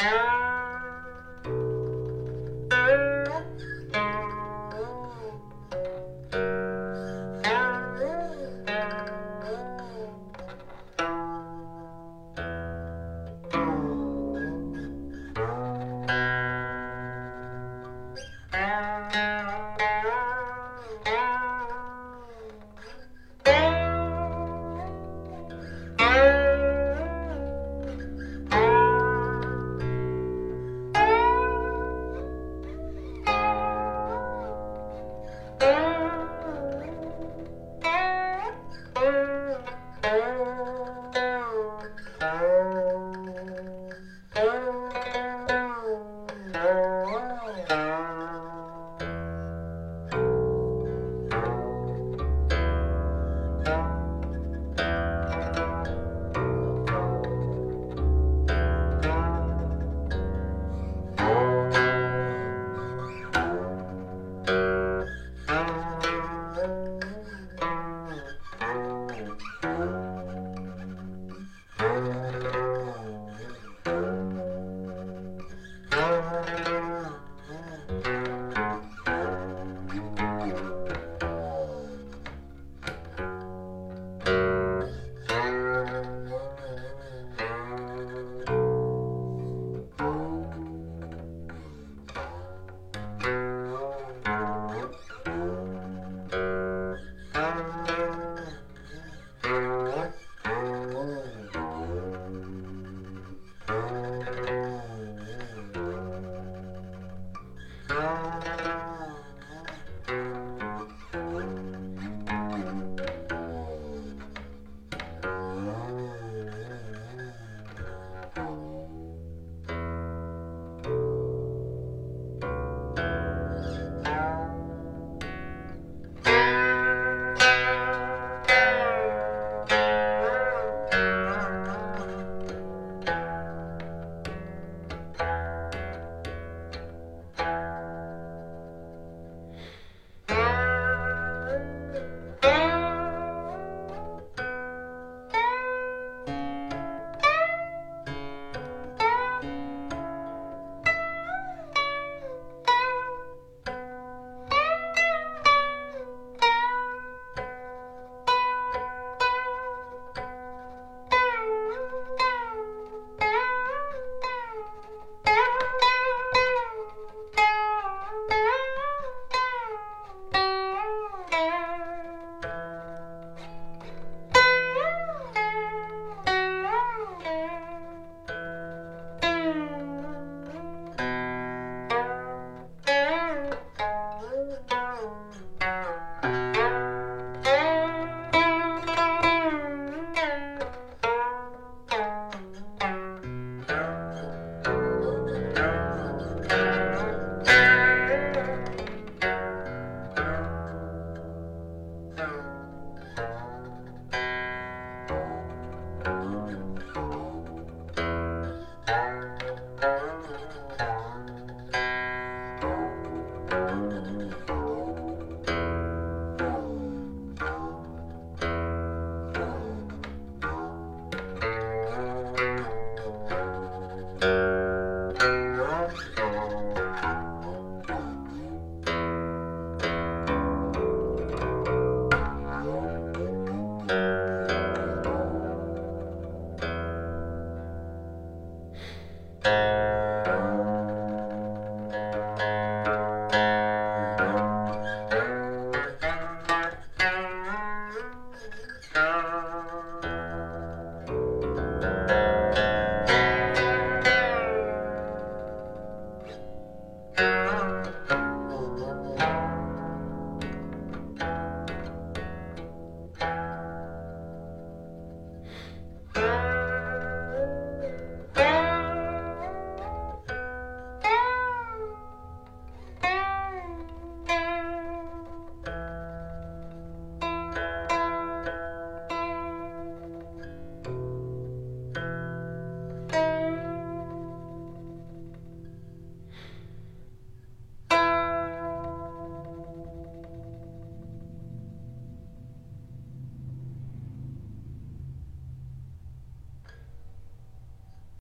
Yeah.